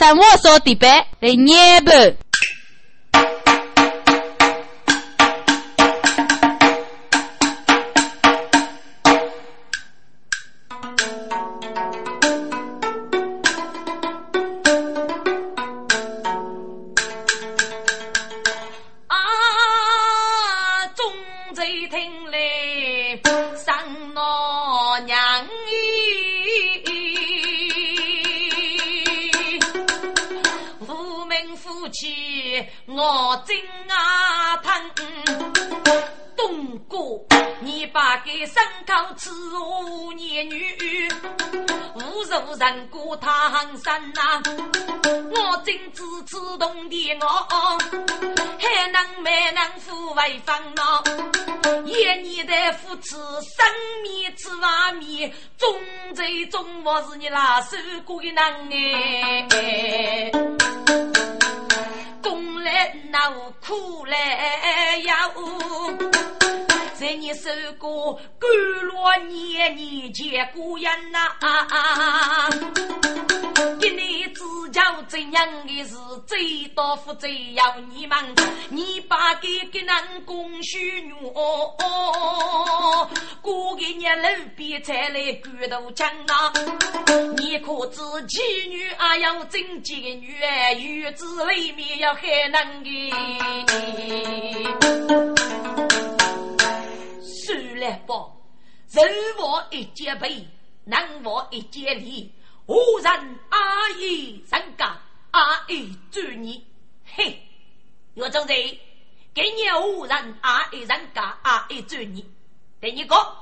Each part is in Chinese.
上我说的白最终我是你拉手过的人哎。公来那，苦来要在你手过甘落年年结果呀呐，给你指教怎样的是最多福最要你们，你把给给人供许女哦，过个年路边才来骨头强啊，你可知妓女啊要真妓女，院子里面要害人的。算了吧，人活一节背，人活一节礼。无人阿姨人家阿姨尊你，嘿，岳总贼，给你无人阿姨人家阿姨尊你。第二个，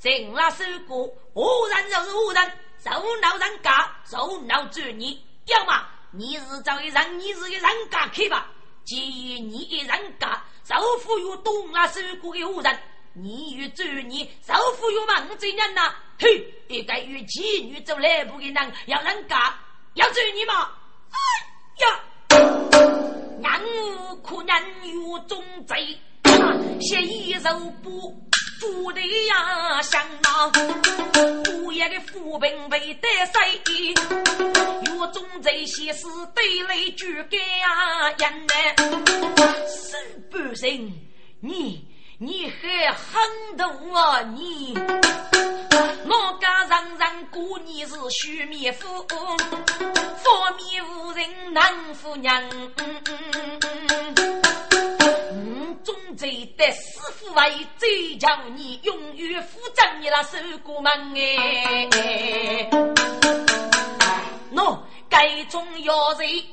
人拉手过，无人就是无人，受恼人家受恼尊你。要么你是找一人，你是个人家去吧。既然你一人家受富有东拉手过的无人。你与主你首富有望这人呐，嘿，一个与妓女走来不给人要人家要主你嘛？哎呀，人无可人有忠贼，写一手不富的呀想呐，不也的富兵被得谁，有忠贼写诗对来举给呀人呢，是不行你。你还狠毒啊你！我家人人过你是须灭夫，佛灭无人难夫娘。嗯，总贼得师傅为最强，你永远负责你那守过门哎。喏，该中要贼。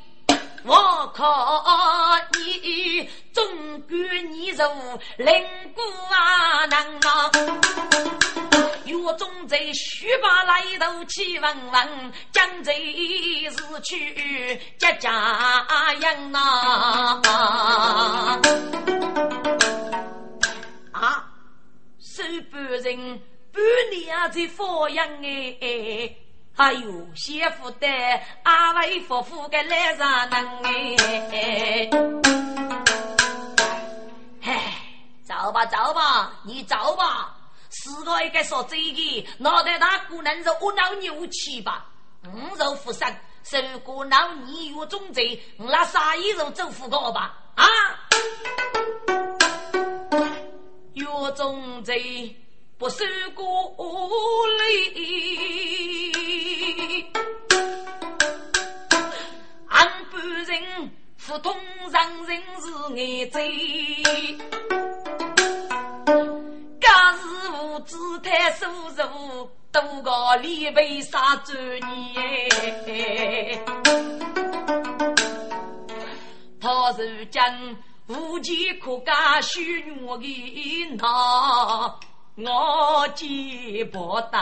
我靠你，总管你如灵骨啊能啊！岳中在须把来头气问问，江贼是去家家养啊！啊，收半人半年在放养哎。还有媳妇的阿威夫妇的来上能哎，哎，走吧走吧，你走吧，四个一个说这个，脑袋大姑娘是我闹牛气吧？五肉富生，受过闹你有种贼，那啥一肉走富高吧？啊，有种贼。不受过累，俺不人普通上人是眼贼，假是无知太疏疏，多个里被杀专业。他是将无计可加许我的那。我见不得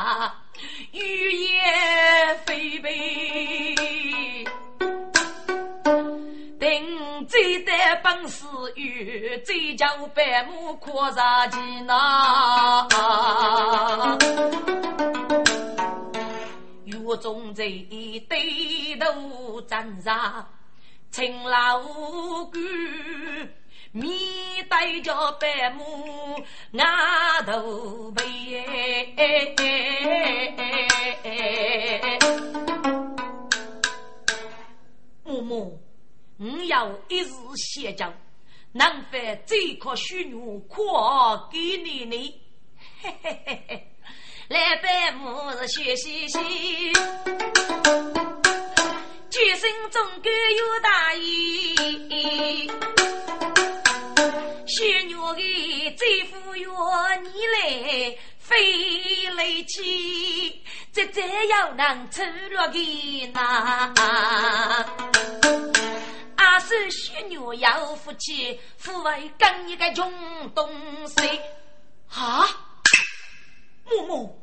语言非悲，定最的本事有，最叫百亩阔上去呐。岳中在对头站上，勤劳干。面对着白母额头背，嬷嬷，我要一日歇脚，能否这颗虚女可给你呢？嘿嘿嘿嘿，来拜母是学习习，举身中各有大义。来非来气，这这样能出落的呐？阿是虚女要夫妻，父为跟一个穷东西啊！木木，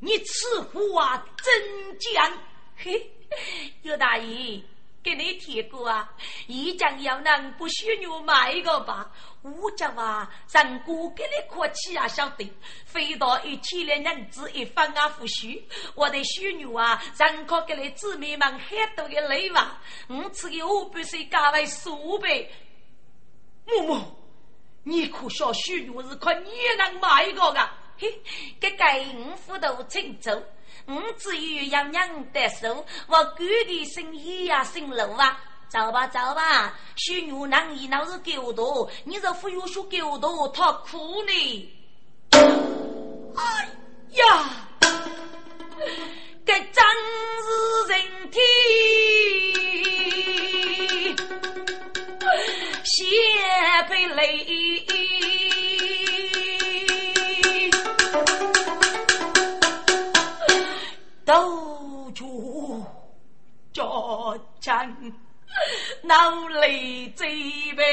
你此话真讲？嘿，尤大爷。给你提过啊，一将要能不许你买一个吧？我讲啊，人哥给你客气啊，晓得？飞到一千两银子一分啊，不许！我的许女啊，人可给你姊妹们很多的礼物，我吃的五百岁价为数倍。木木，你可晓许女是靠你能买一个噶？嘿，给给五副都请走。我只有养娘得手，我哥的生意呀，姓楼啊，走吧走吧，许女能一闹是狗多，你这忽悠说狗多，他苦呢。哎呀，这真是人体血被泪。都住着战，脑力最备，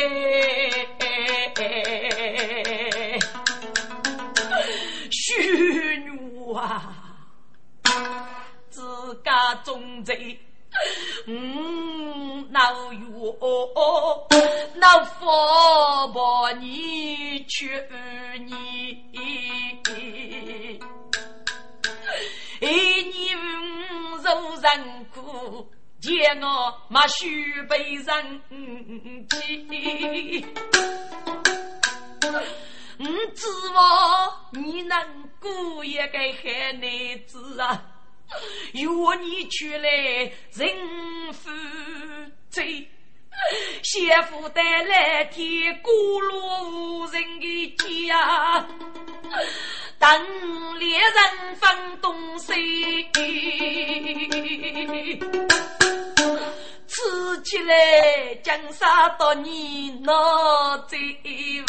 虚女啊，自家中贼，嗯，闹哟，闹佛把你去你。人苦，见我马须被人欺。我指望你能过一个好日子啊，约你出来人夫妻，媳妇带来天孤落无人的家。等猎人分东西，吃起来江沙到你那这位，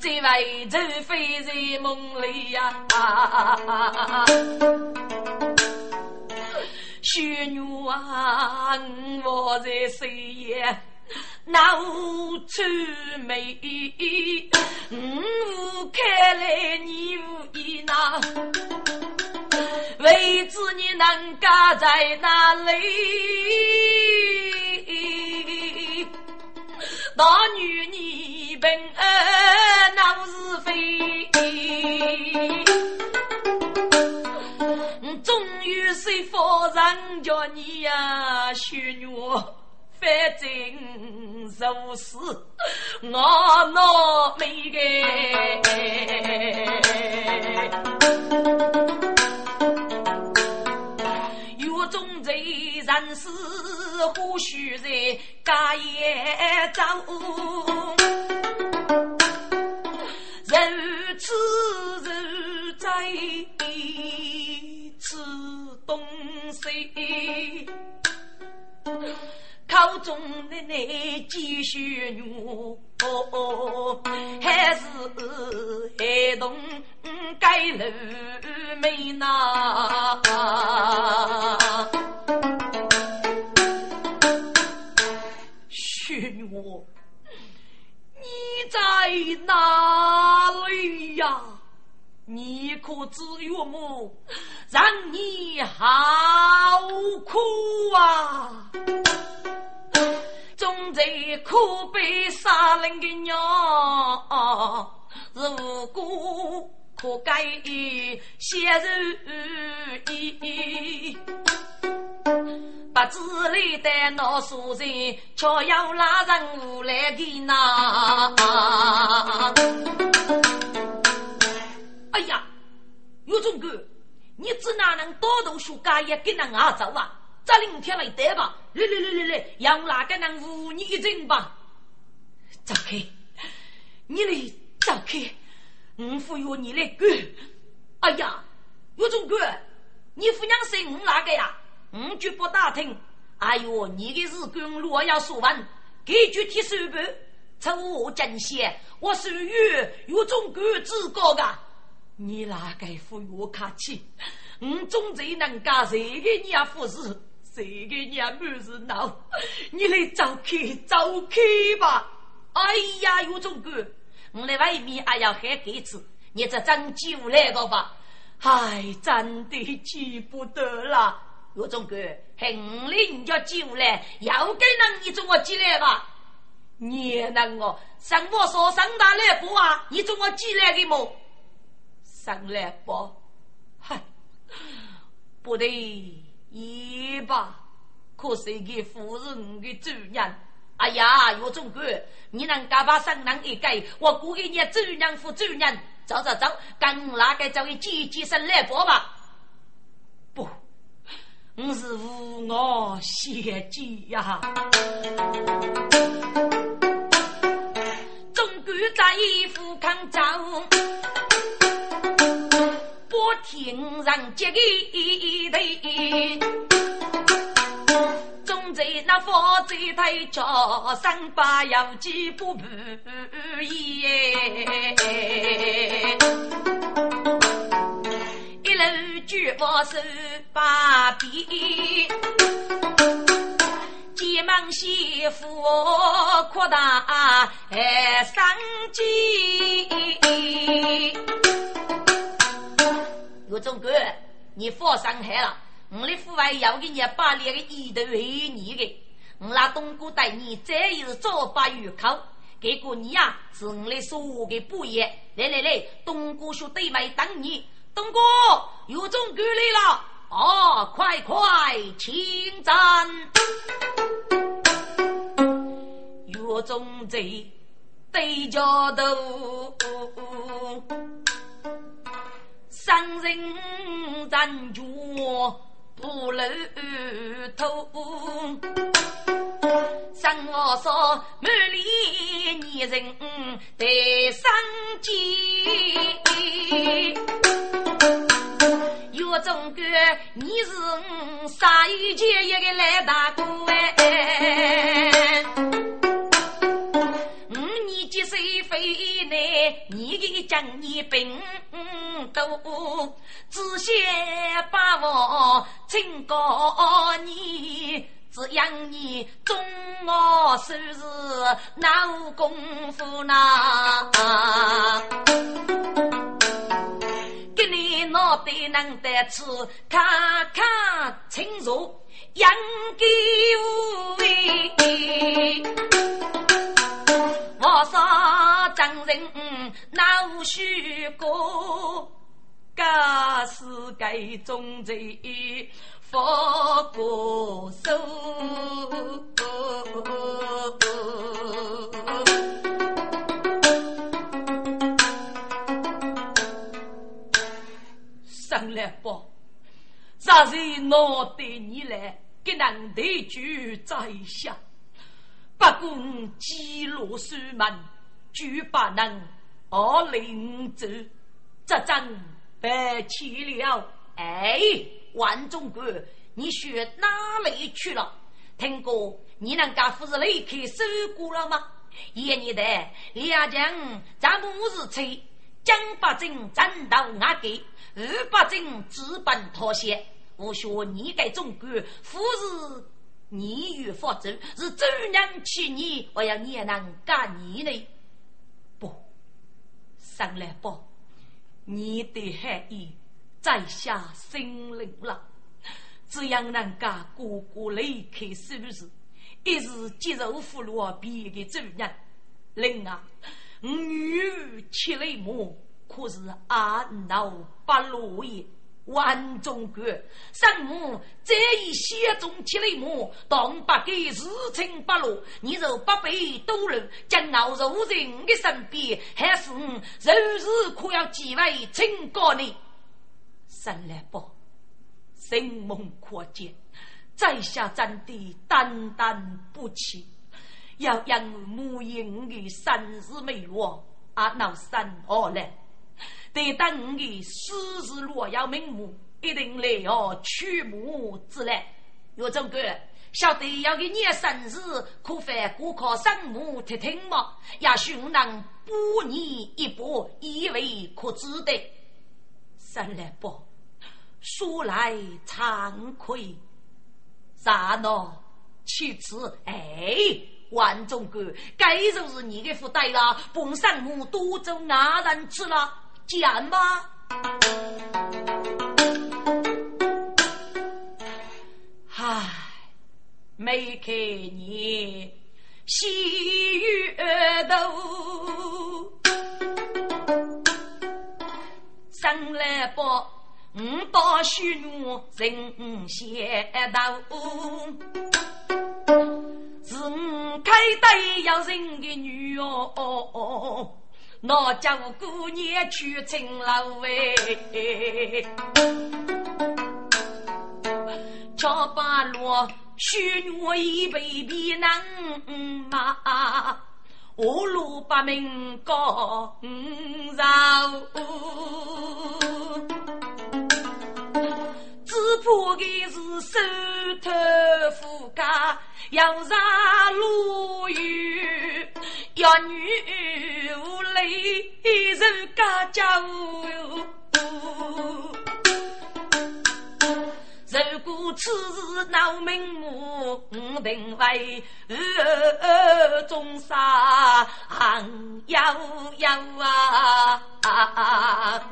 这位就飞在梦里呀。雪女啊，我在岁月。那无愁眉，我开来你无意那，未知你能家在哪里？大女你本儿闹是非，终于是佛人叫你呀，雪女。反正如是，我那没个。有种在人世，或许在家业走，口中的那几许女，还是孩童该露眉呐？许女，你在哪里呀？你可知岳母让你好苦啊？总在苦悲杀人的娘，如果可改血肉衣，不知里的那书人，却要拉人无来的那。哎呀，岳忠哥，你只哪能多读书，干也给人阿走啊？这两天来得吧？来来来来来，让哪个能扶你一阵吧？走开！你来走开！我服由你来管。哎呀，岳总管，你夫娘谁我哪个呀？我绝不打听。哎呦，你的事跟我要说完，给具体收办。从我进贤，我属于有总管之高的。你哪个服我客气？我总在能干谁给你啊服侍？谁给你啊满是闹？你来走开，走开吧！哎呀，岳总管，我来外面还要喊盖子，你这真记不来个吧？哎，真的记不得了。岳总管，恨人家酒来，要给人你中我记来吧？你能我上我说上大来不啊？你中我记来的么？上来不？嗨，不对，一吧？可是给夫人的主人。哎呀，岳总管，你能干把上人一改，我估计你主人夫主人，走走走，跟那个这位姐姐上来播吧。不，我是无我谢姐呀。总管在府康州，我听人接的头。在那佛在台叫声把有几不不耶，一路举我手把臂，急忙媳妇扩大哎生计。岳总哥，你放伤害了。我的父外要给你把那个一头黑你的，我那东哥带你再有早把鱼口，给过你呀是我的说的不一。来来来，东哥说对麦等你，东哥有种过来了，哦，快快请战。有种贼对着头，三人站住。不露头，生我说满脸泥人得生计。岳总哥，你是啥一节一个来大哥你的将你兵多，只想把我请告你，只让你中我手是闹功夫呢。给你脑袋能得吃，看看清楚，养给我。我说张人闹虚过，假是该中贼佛过手。上来吧，啥时脑袋你来，给人对句在下。不共几罗书门，举不能二领走，这真白去了。哎，万总管，你学哪里去了？听过你能家夫人离开收过了吗？一年的两将咱母日吹，江八镇战到瓦给，二八镇资本妥协。我说你该总管夫人。你与佛祖是周娘娶你，我要你也能干你呢？不，上来吧，你的含义在下心领了。这样人家哥哥离开是不是？一是接受俘虏别的主人，另外，女儿七雷母可是阿闹不落也。万众国，圣母这一血中起来母，当不给事情不落，你若不被多人将我入人的身边，还是日日可要几位清高呢？生来宝，生梦可见，在下真的担当不起，要让母婴的生日没落，啊，闹生好了。得等的私事若要瞑目，一定来哦取母之来。岳总哥，晓得要给你生日，可犯顾客生母听听吗？也许我能补你一把，以为可值得。三来宝，说来惭愧，啥呢？其次，哎，万总哥，该就是你的福袋了，本生母多走哪人去了？见吗？唉，没看你喜悦头，生来不五刀血怒人血头，是五开刀要人的女哦。那家务姑娘去青楼哎，桥八路许我一杯比能马，我路八名高绕，只怕的是手头富家要上路远。要女无泪一人家家无如果此时闹命我不定为二中杀行夭夭啊啊啊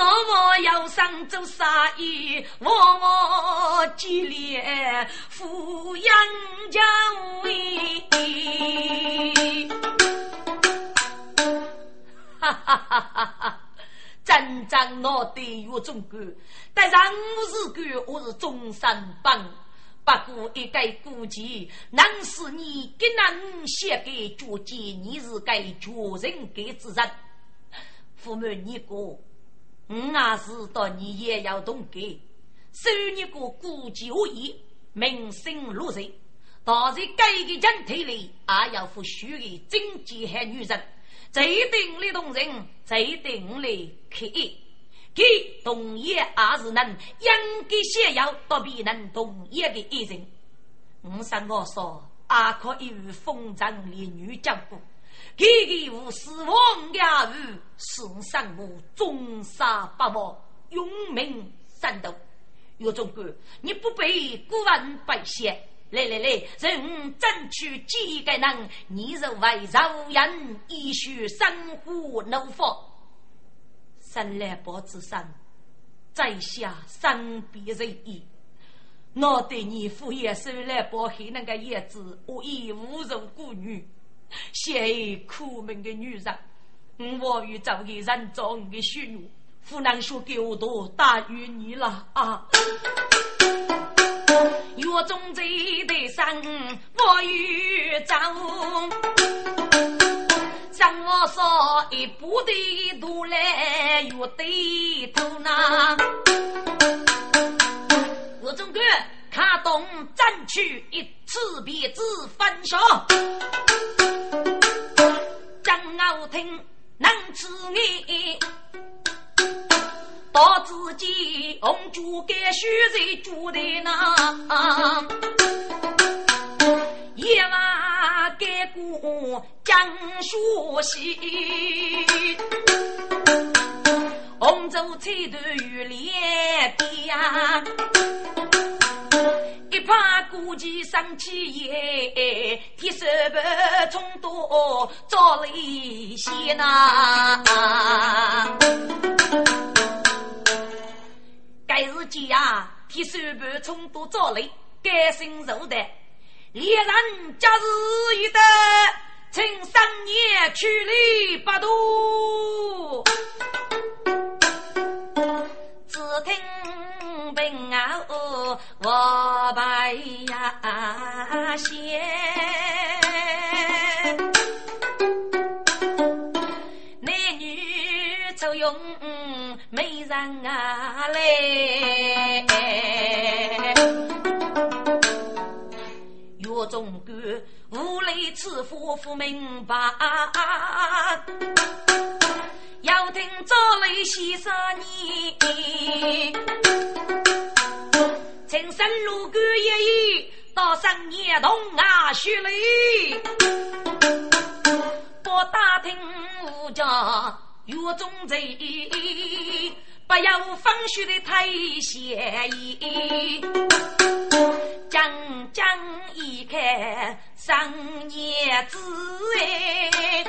我我要上做杀意，我我激烈抚养家为。哈哈哈哈哈！真正我对岳中官，但上我是官，我是终身帮。不过一个估计，能是你给能写给绝技，你是该绝人给之人。父母你过。我也是道你也要懂得，收你个孤寂无依，名声落人。当在该个人体里，也要付虚的贞洁和女人。这一定力动人，这一定力可以。给同业也是能应该先要到别人同业的一人。我上我说，也可以与风尘烈女交过。给给无死亡家务，送上我终杀不忘，永命三斗。岳总管，你不被孤问百姓，来来来，任争取几个人，你认为饶人一须生活怒放？三来宝之上，在下身必人意。我对你父爷生来宝黑那个叶子，我已无容孤女。写苦命的女人，我与这个人中的血肉，不能说给我多大于你了啊！月中在的山，我与走，让我说一步的路来月对头呐。我中哥，看懂争取一次别子分手。张傲听能吃你，到自己红烛给虚在煮的那，夜晚给过江学习，红烛彩头玉莲呀。一怕孤寂生气也，天色不冲多早雷些呐。该日间啊，天色不冲多早雷，该心受的。猎人假日一得，趁三年去里不多。只听。啊，哦，我把呀写。男女作用没人啊嘞，月中干无雷赐夫妇明白。要听赵雷先生你，陈生路官一语，到深年同啊雪里，不打听无家月中贼。不要风雪的太闲意，将将一看上年子哎，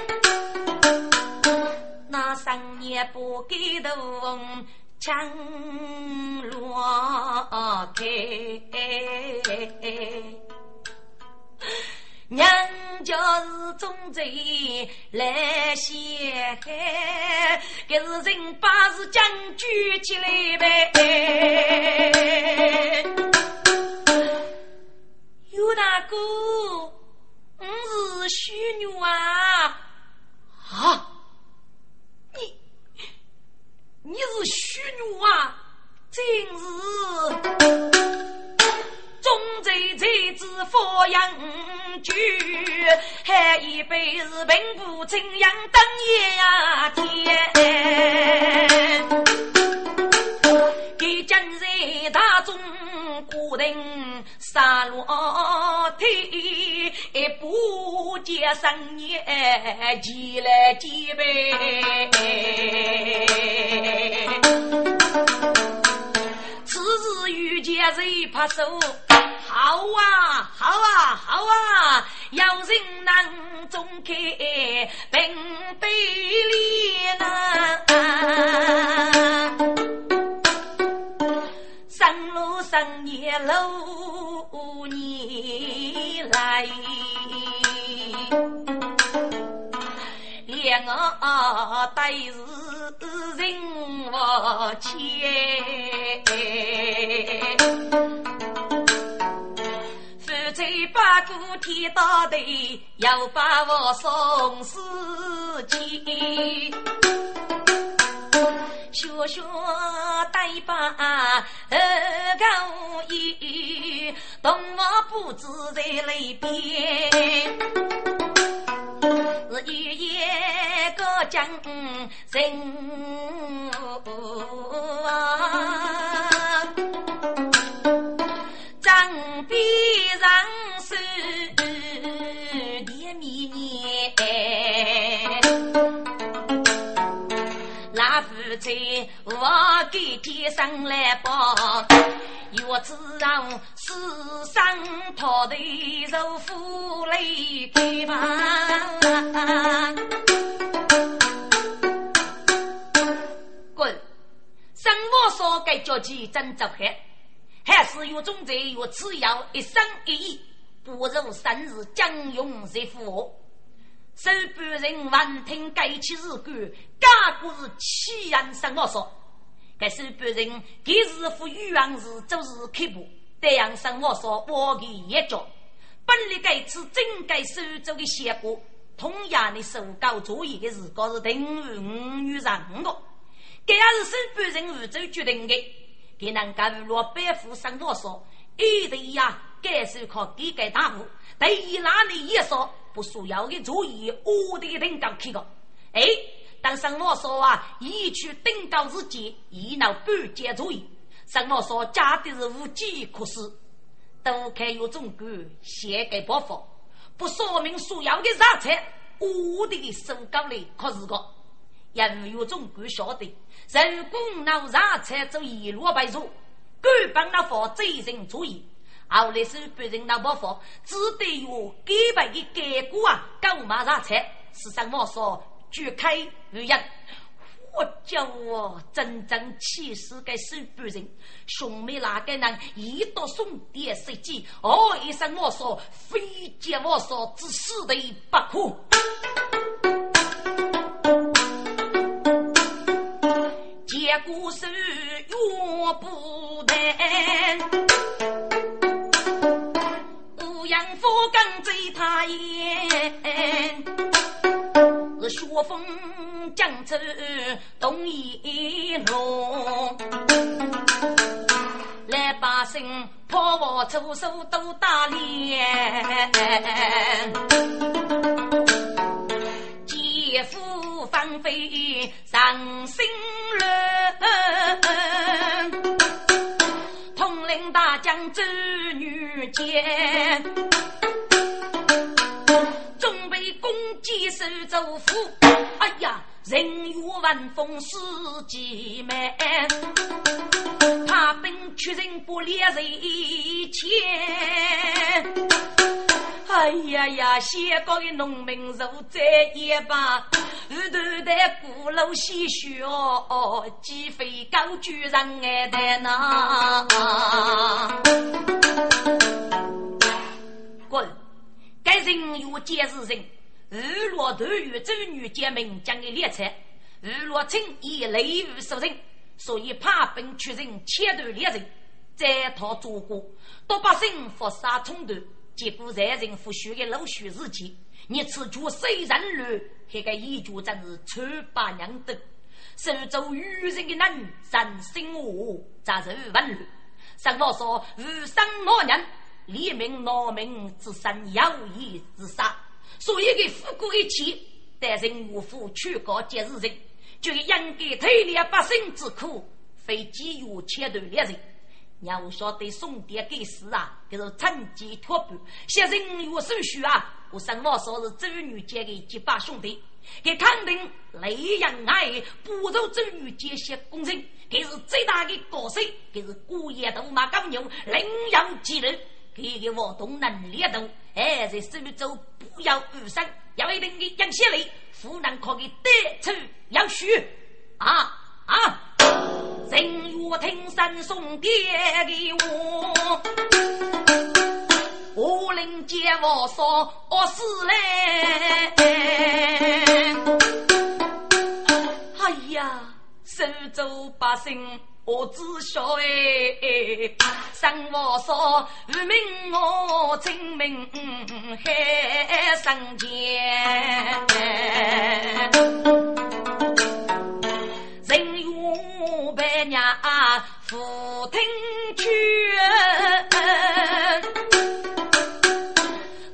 那三年不给头强落开。娘家是忠贼来陷害，给是人把是将举起来呗。尤大哥，我是虚女！啊，怎样等呀天？给今日大众固定杀戮体，不见生年几来几倍。此日遇见谁拍手？好啊，好啊，好啊！有人能中开并非脸呐，上路上夜路你来，两个对是人我牵。再把过天到头，要把我送死去。学学对把二高一，同我不知在里边。是一夜个将人啊，张边。上手甜蜜年，老夫妻我给天上来报，月子让世上讨的受苦累开吧。滚！生活少该交起真走开。还是有种在有只要一生一意，不如生日将用在福。手半人闻听该起日干，家故是欺人生我说。该手半人给日夫欲望是做事刻薄，这样生我说我给一脚。本来该次真该收走的结果，同样的受高作业的时光是等于五女人的，这也是手半人宇宙决定的。给人家落百户生多少？一对呀，该是靠给给大户。第一哪里也说不需要的主意，我的领导去个。哎，当上我说啊，一去登高日节，一闹半截主意。上我说家的是无计可施，都看有种官写给伯父，不说明需要的啥菜，我的手高里可是个。因有种官晓得，人工闹上菜走一路白做，官帮那方贼人主意，后来是别人那不放，只得有给白的改过啊，干嘛上菜？是什么说？举开语言，我叫我真正气死个手别人，兄妹那个人一到送点设计，哦一声我说，非接我说，只死的不可。接过手永不淡，五阳夫更在他眼，是雪风江州东一龙，来把姓破我出手都打脸，姐夫放飞上心人，统领大将周女杰，准备攻击苏州府。哎呀！人欲闻风世极美，怕兵屈人不烈人前。哎呀呀，先高的农民如在一把，后头的鼓楼戏曲哦，鸡飞高举人爱戴呐。滚！该人欲见是人。日落头与周女结盟，将你列车。日落称以雷雨受人，所以怕兵屈人，切断猎人，再讨祖国。多百姓伏杀冲突，结果在人复须的老许日记。你此举虽然乱，这个一举真是丑八娘的。手州愚人的男，人心恶，杂受万乱。上话说，无生老人，立命闹命，只生有意自杀。所以，给富贵一起，但人无福去告节日人，就应该体谅百姓之苦，非急于切断猎人。要晓得送点给死啊，就是趁机脱班。现人有手续啊，我生活说是周女杰的结拜兄弟，给肯定雷阳爱不如周女杰些功臣，给是最大的高手，给是孤野斗马高牛，领养几人。给个活动能力度，哎，在苏州不要误伤，要一定的养血力，湖南可以得出要许啊啊！人若听山送爹的我，我领接我说我死嘞！哎呀，苏州百姓。我只晓哎，生活说无名我清明海上前，人有百年福听去，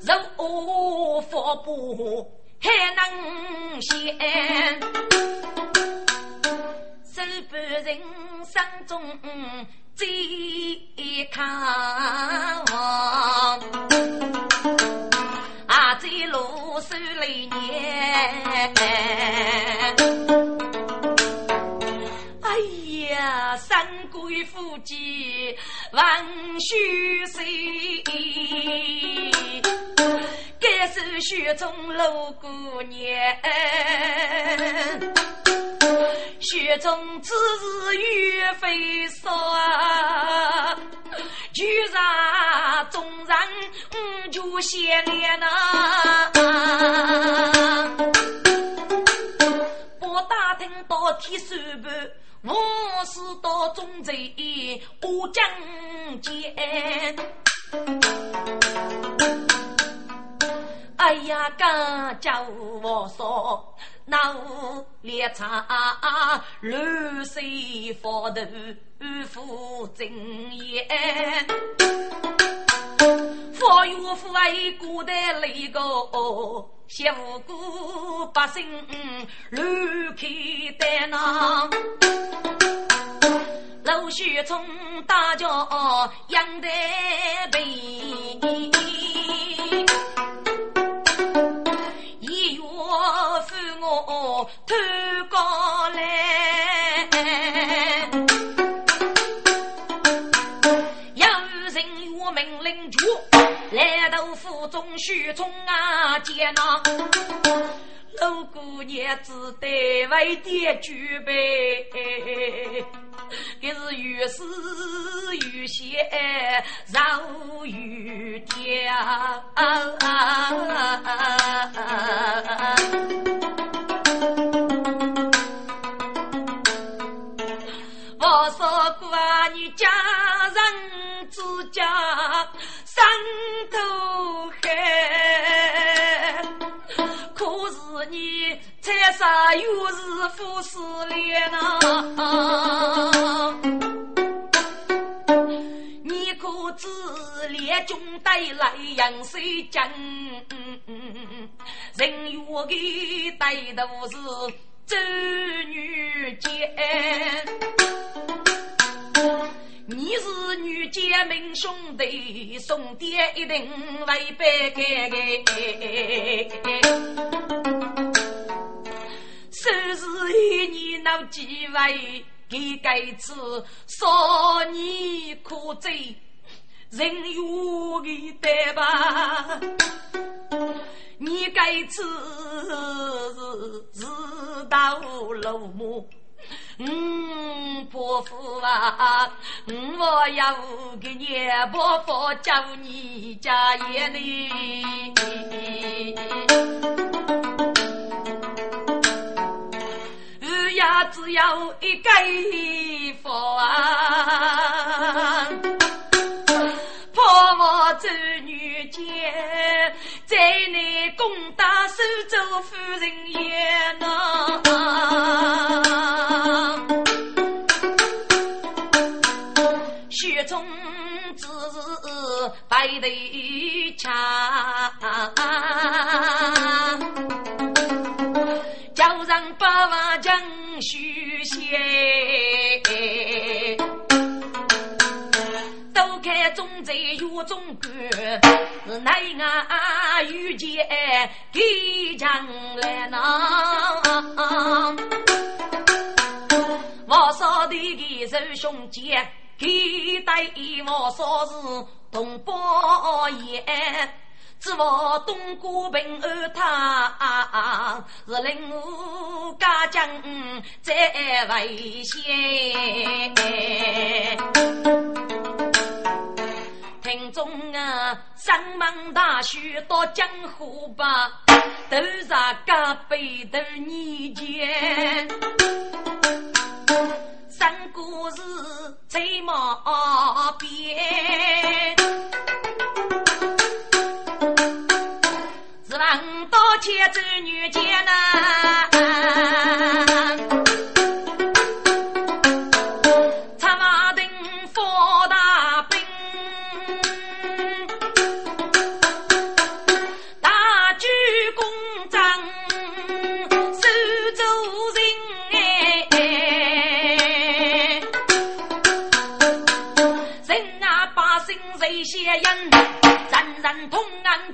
若佛不还能现，手不人。生中最看望，啊，在路手里念。哎呀，三桂夫妻万须岁，该是雪中露姑娘。雪中之日雨飞霜，居然众人五就相恋呐。不打听到天收半，我是到中贼我将见。哎呀，刚叫我说。那无猎场，乱水 fall 头，负正言。佛有佛为古代那个，谢无辜百姓乱开单呐。陆续从大家养得肥。偷过来，有人我命令住，来到府中许从啊见呐，老姑娘只得为爹举杯，这是越思越想，绕越天。你家人之家山头海，可是你才啥又是富士脸呐？你可知列军带来杨水江，人约的带都是周女杰。你是女杰明兄弟，送爹一定为白给。收拾一年闹几位，给该子少年可追，人有的得吧？你该子是是道路么？嗯，伯父啊，嗯我要给你伯父叫你家爷呢。日呀，只要一个佛啊，婆婆子女间，在内攻打苏州夫人也呐。白头强，叫人八万将须写，都看中贼有中官，是奈俺遇见给将来呐，我少的的手兄姐。给带我说是同胞爷，只望东郭平安他是令我家将在危险。听众啊，上门大婿到江湖吧，都在家背头年间。故事在马边，是王道前走女间呐。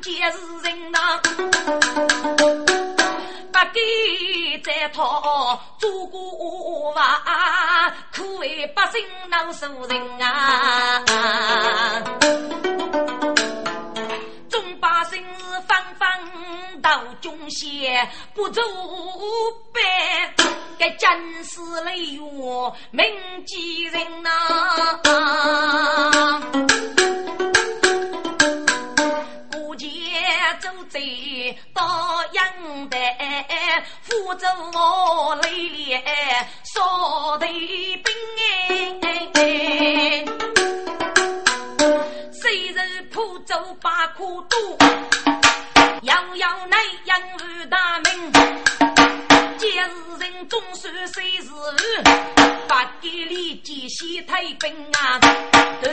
皆是人呐，不给再讨做国王，苦为百姓难受人啊！众百姓是纷纷到中县，不走办，该真是累哟，铭记人呐！走在到阳台，扶着我泪脸，烧的冰哎，虽然铺走把苦多，样样那样里几西太平啊，都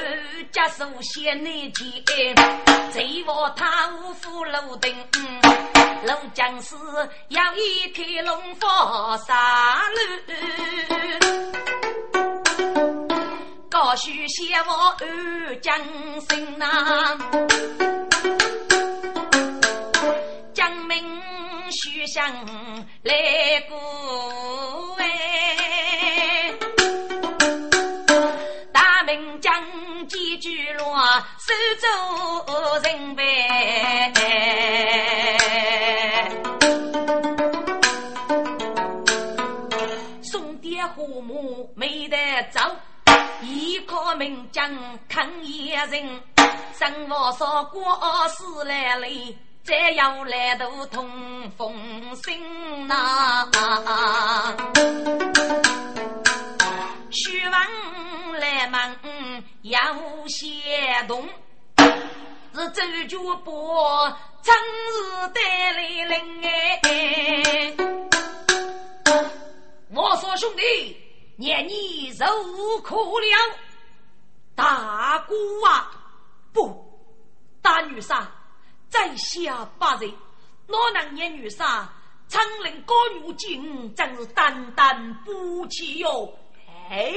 接受县内钱，贼王他无福楼顶，楼将士要一开龙凤杀路，高须先王二将身呐，将命须向来过哎。几句话，手做人呗。送爹父母没得走，依靠名将抗野人。生活说过事来了，再要来度通风信呐。徐王来嘛，杨虎先动，是周家伯，真是得来灵哎！我说兄弟，念你受苦了，大姑啊，不，大女婿，在下八岁，哪能念女婿苍？长林高如镜，真是单单不起哟。哎，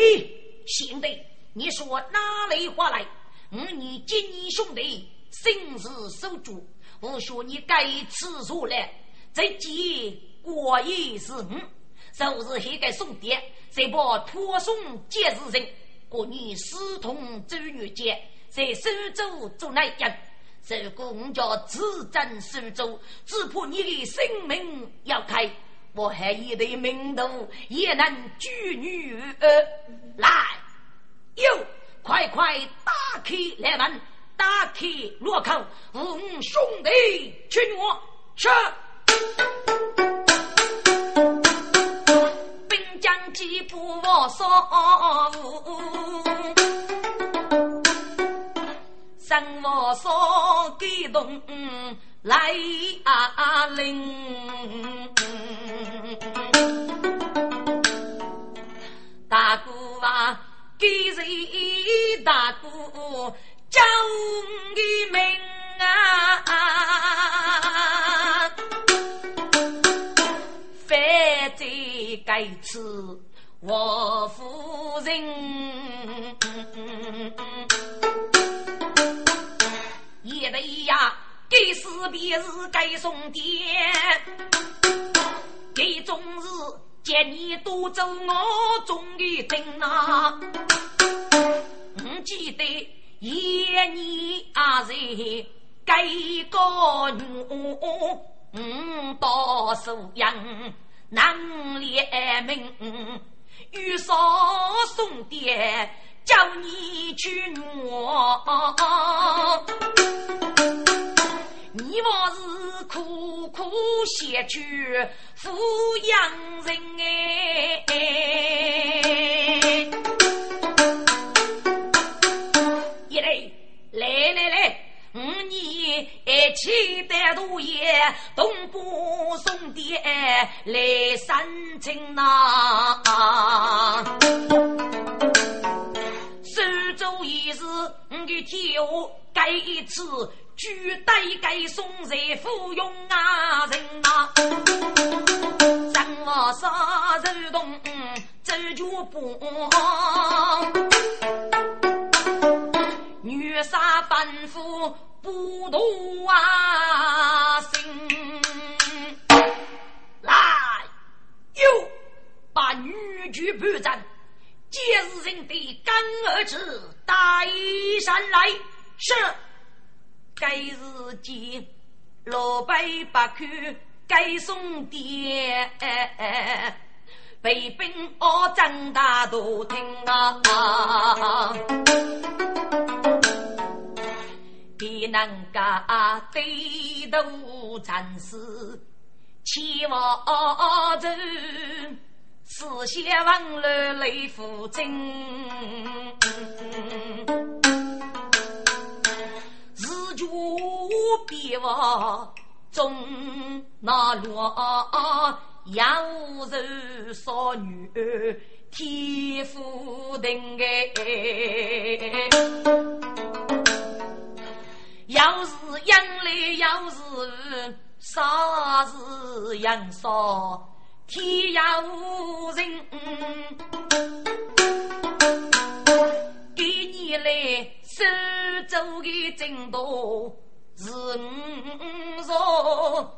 兄弟，你说哪里话来？我你今年兄弟生死守住，我说你该吃醋了。这几过一是五，就是还该送爹，再把托送接是人，过年私通周女节，在苏州做那样。如果我叫自证苏州，只怕你的性命要开，我还一对名头也能拒女儿来。哟，快快打开来门，打开落口，五兄弟去我去。兵将几步我扫。等我说给动来领，大哥啊，给谁大哥叫的名啊？反正该次我夫人。一对呀，给死便是该送爹，给终日见你多走我中的灯呐。我记得一年阿日该个女，我到收养能联名，遇上送爹。叫你去我，写去抚养人哎！一来来来来，五年一起带路爷东部送爹来三清呐。周一日，我的天下该一次，举代该送财富用啊人啊！怎么杀人动走脚步，女杀反复不动啊心。来，又把女婿判斩。今日人的干儿子带上来，是该日见老百八口该送爹，北兵我张大都听啊，别能家对头战士千万走。四下望来雷府真，日久别忘中那罗杨柔少女天赋定哎，要是养来要是啥是养少。天涯无人，给你来的征途是我说，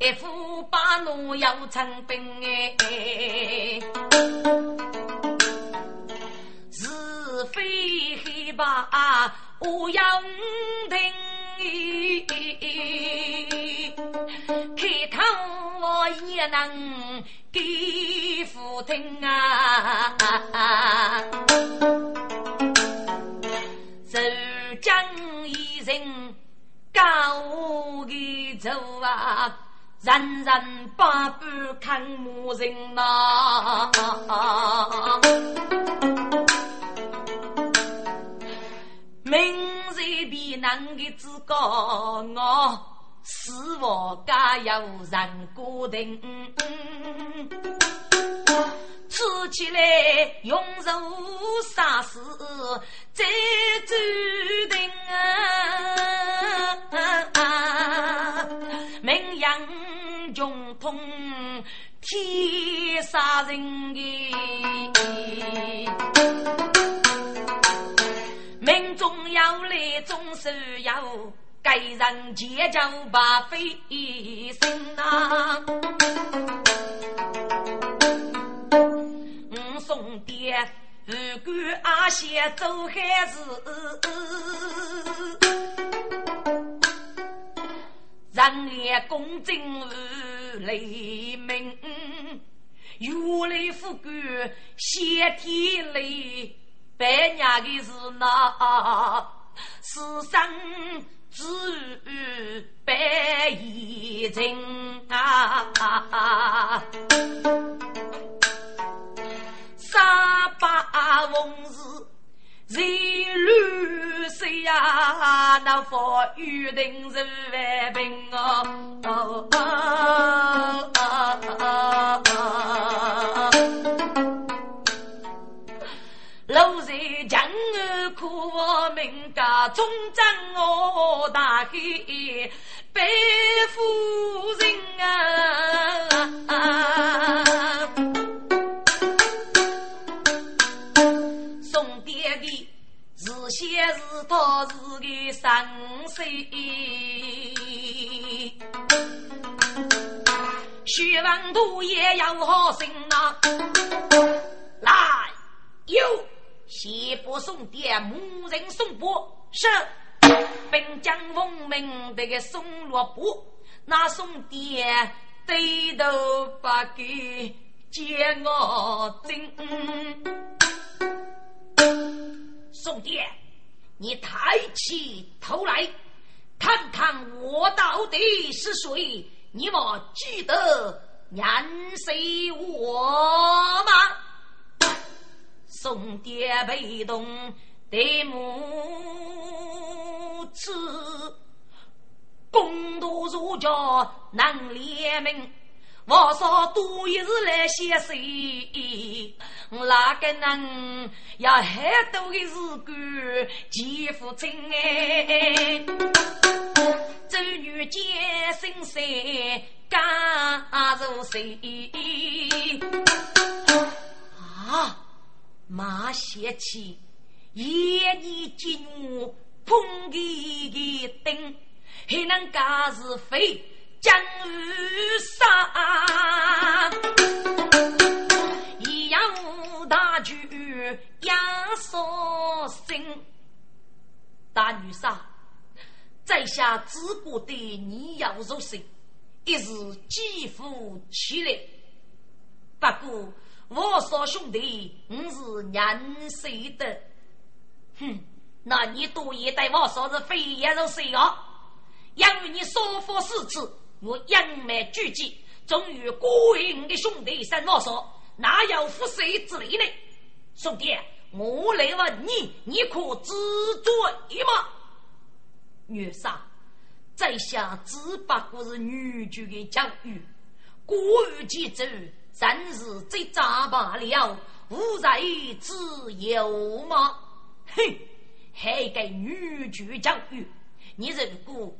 一副把奴要成兵哎，是非黑白我要听，开口。我也能给父听啊！浙江一人高的走啊，人人把不看母人呐。明日必能的自个我。是我家有人固定，此起来，用什杀死最注定啊？名扬穷通，天杀人的命中有来，总是有。该人借酒把费一呐。我送爹，如果阿些走还是人也公正如雷鸣。如来富贵谢天雷，百年的是那世上只有百一人啊！三八红日人绿色呀，那风雨定是万平哦。路在江儿苦，我名家忠贞我大海白夫人啊！先是他是个生死，学问多也要好心呐！来，有。谢伯送爹，母人送伯是，并将奉命这个送罗布，那送爹对头不给接我真。宋爹，你抬起头来，看看我到底是谁？你莫记得认识我吗？宋爹被动对母子，公道如家难联名。我说多一日来谢谁？哪个能要很多的日干继父亲哎？周女见生谁敢如谁？啊！马歇起，夜里进屋碰地的灯，还能干是非将雨杀，一样无大局压杀心。大女杀，在下自古的你要入神，一时肌肤起来，不过。我说兄弟，你是认谁的？哼，那你多也对我说是非也如谁啊？因为你说法四次，我扬眉举击，终于过瘾的兄弟生我说，哪有负谁之理呢？兄弟，我来问你，你可知罪吗？女杀，在下只不过是女婿的教育，过于节奏。真是最渣罢了，无在自由吗？哼，还给女婿教育，你如果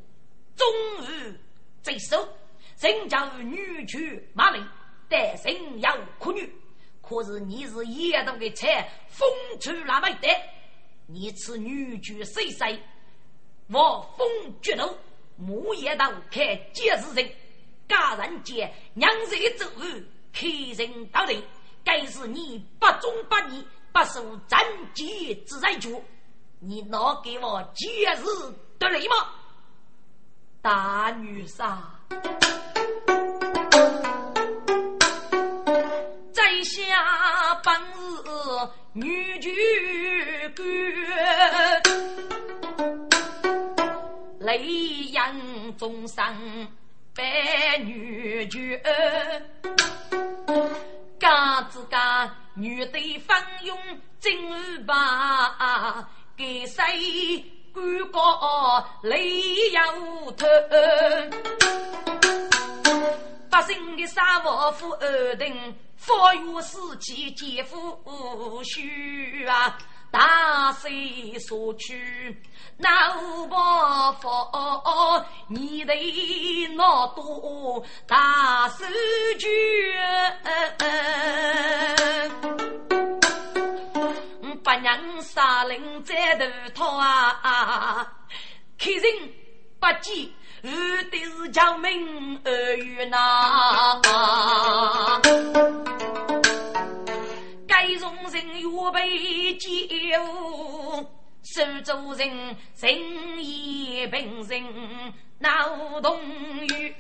终于贼首，真叫女婿骂人，但心要苦女。可是你是野道的菜，风吹那么的，你此女婿谁谁？我风决斗，木叶道看皆是人，家人见娘子走后。开人到底，该是你不忠不义、不守贞洁之人主，你拿给我节日得来吗？大女杀，下本是女军官，雷阳中生。百女眷，家自家女的分用金把，给谁官高雷有头？百姓的沙王府二等，法院死期皆付虚啊。大水所趋，那无报佛你的那多大手绢，不让杀人在头套啊！客人不见，我的是将命儿与那。该从人预备酒，苏州人仁义平人闹动于。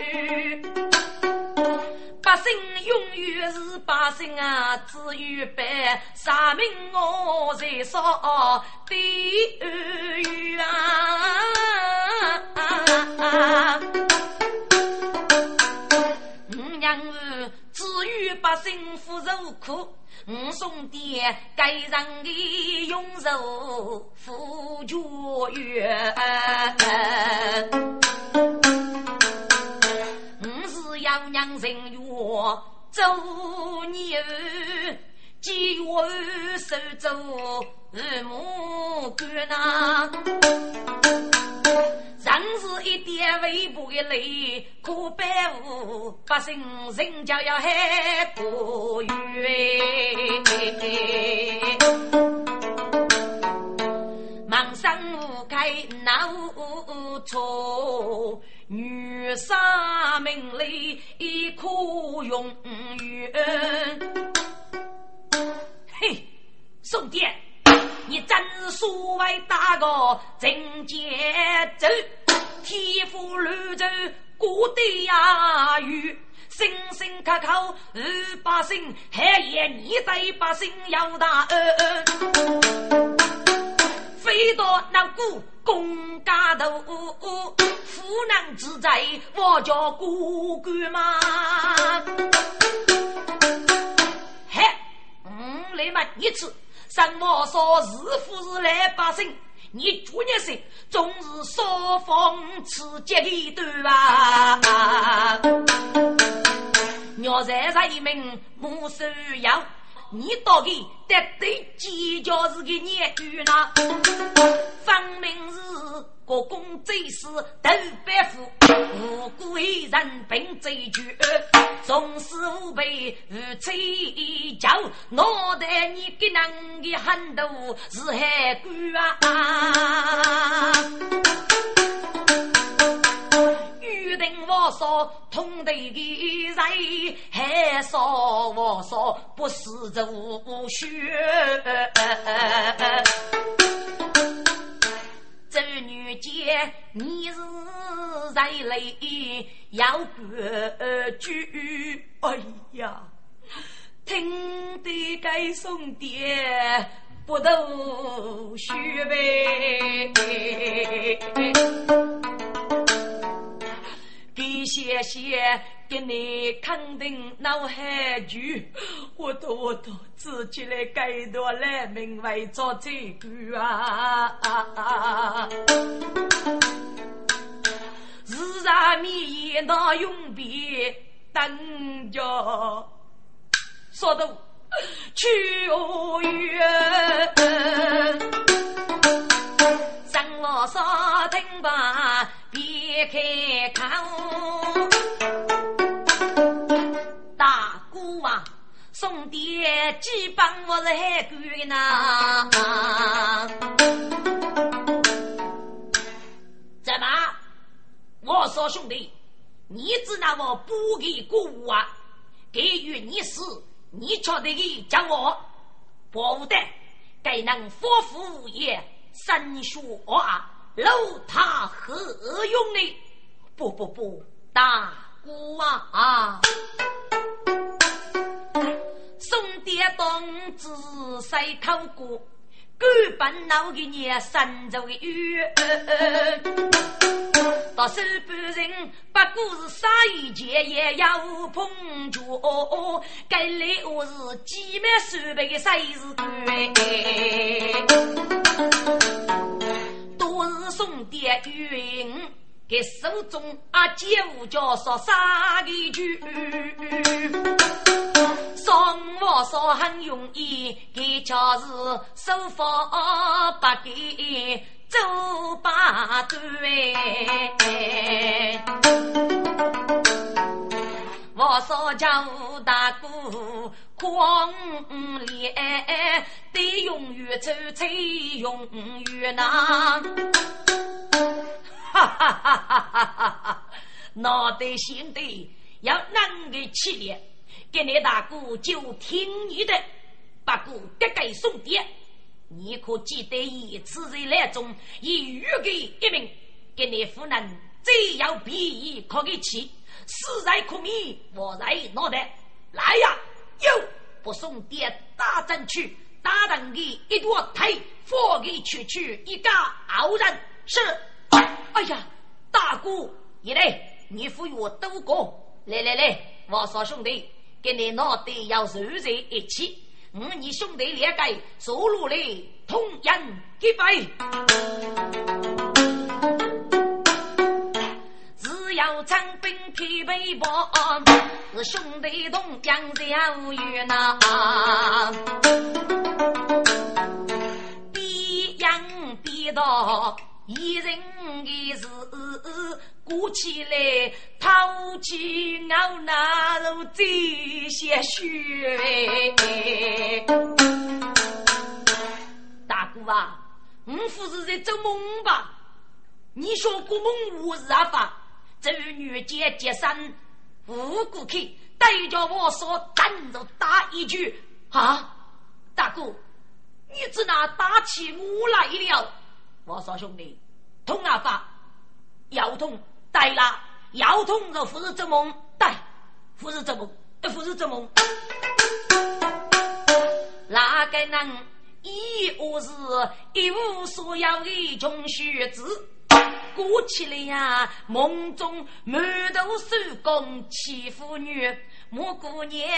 百姓永远是百姓啊，只有百杀命我在少第二远受苦，五兄弟该让的永受富足远。娘娘人月做女儿，几月手做二母官呐？常是一点微薄的泪，可白无百姓人家要喊不冤。忙生无开闹错。女杀名利可永远。嘿，宋爹，你真是所谓大个真节奏，天府绿洲过得呀雨，声声口口二百姓，还言你对百姓要大恩。飞到那股公家头，夫人自在，我叫姑姑嘛。嘿，嗯，来嘛，一次，什么说是富是来百姓，你做孽事总是说风刺激的对吧？鸟在人民莫受养。你到底得对几家是个孽女呢？分明是国公贼死斗，人并罪绝，总是无辈如吹叫，脑袋你给人的很多是海鬼啊！约定我说同队的人，还说我说不是无血。周女姐，你是人类要规矩。哎呀，听得该送爹不都血呗。给谢谢，给你肯定脑海剧，我多我多自己来改多来名为做这个啊！日上面那永别等着，说的去远，让我说听吧。别开口，大姑啊，送爹几帮我是海归呢？怎么？我说兄弟，你只拿我不给姑啊？给予你死，你瞧得起叫我？不得，该能夫妇无业，生学啊！楼塔何用呢？不不不，大姑啊！啊送爹当子谁考过？根本闹给你三周的月。到手半人不过是杀一件，也要碰着。该来我是几面手背的谁是对？都是送爹云，给手中阿舅叫说啥个句？送我说很容易，给家是手法不给走八段。我说叫大哥狂烈，得永远走才永远呐！哈哈哈哈哈哈！脑袋心得要能个起来，给你大哥就听你的，不过这个送爹，你可记得一次在来中以预给一名，给你夫人只要比翼可以起。死在苦米，活在脑袋。来呀，有不送爹打阵去，打人的一朵腿，放给区区一个傲人。是，哎呀，大哥，一来你扶我都过。来来来，我说兄弟，跟你脑袋要揉在一起。我你兄弟两个走路来同样一杯。要长兵披背包，是兄弟同江小雨呐。比洋比道，一人的事，鼓起来掏起我那如这些血。大哥啊，我不是在做梦吧？你说过梦无是阿法？这女杰杰身无辜客，对着我说：“真就打一句啊，大哥，你只拿打起我来了。”我说：“兄弟，通啊法，要通对了，要通就不是做梦，对，不是做梦，不是做梦。哪个能一无是一无所有的穷学子？”过起来呀，梦中满头手工欺妇女，莫过年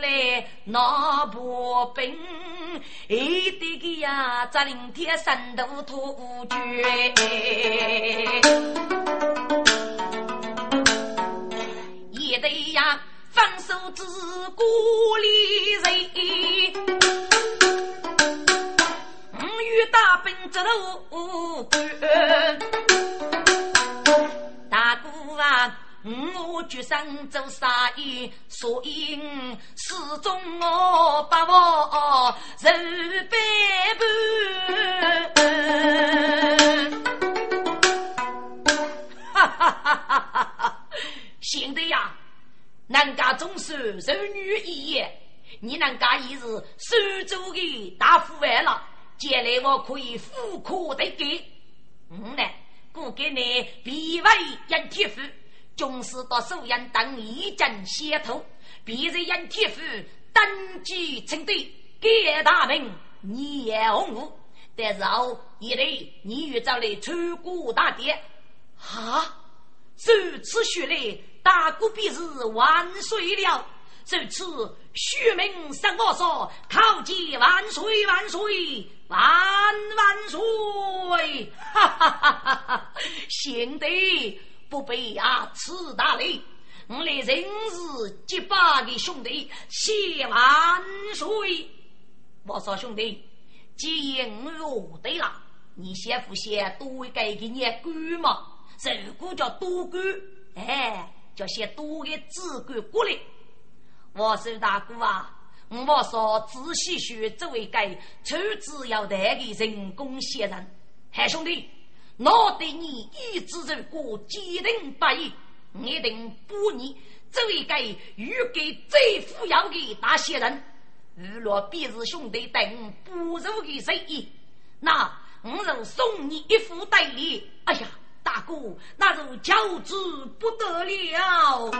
来闹破病，一对个呀，扎林天三头秃绝，一对呀，放手指孤立人。大兵走路关，大哥啊，我决心做生意，所以始终我把我受背叛。哈哈哈哈哈！现在呀，人家总是儿女一言，你人家已是苏州的大富翁了。将来我可以富可得给，嗯呢，故给你必为人铁夫，总是到收养当一阵先头，必是人铁夫登基称帝，给大名你也红武。但是后一来你遇着了出国大典，哈，如此说来，大哥必是万岁了。这次虚名声我说，考绩万岁万岁万万岁！哈哈哈哈哈！贤弟不必啊，此大礼，我来人日结拜的兄弟谢万岁。我说兄弟，既然我对了，你先不先多给给你官嘛？如果叫多官，哎，就先多个子官过来。我说大哥啊，我说仔细学这位该出资要带的人工仙人，海兄弟，我对你一直如过坚定不移，一定不你这位该预给最富有的大仙人。如若彼是兄弟等不如的生意，那我就送你一副对联。哎呀，大哥，那就叫之不得了。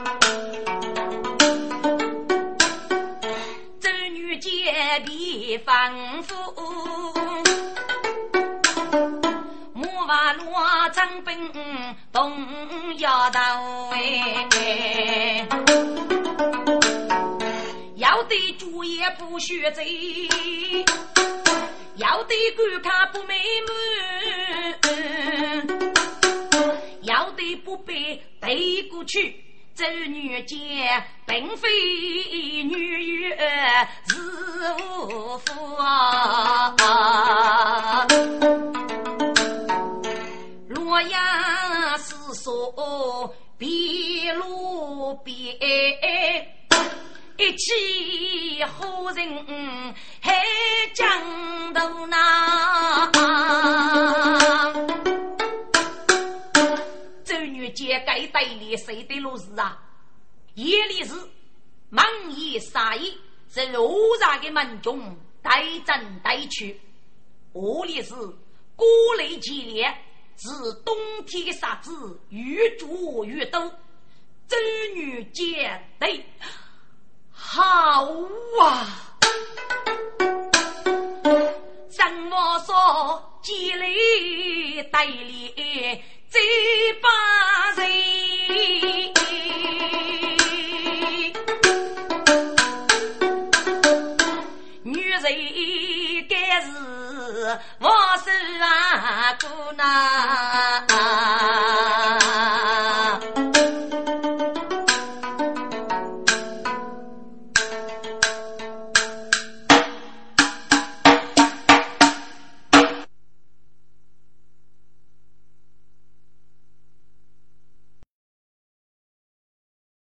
结皮丰富，木瓦罗张本东摇头哎，要得主也不学贼，要得观看不美满，要得不被背过去。周女杰并非女儿是无夫啊。洛阳是说边路边，一起好人海江头呐。该带里谁的路是啊？夜里是忙夜杀夜，是路上的门中带阵带去。我里是孤雷激烈，是冬天的沙子越煮越多。周女杰对，好啊！怎么说积累带里这把人？我是啊姑娘。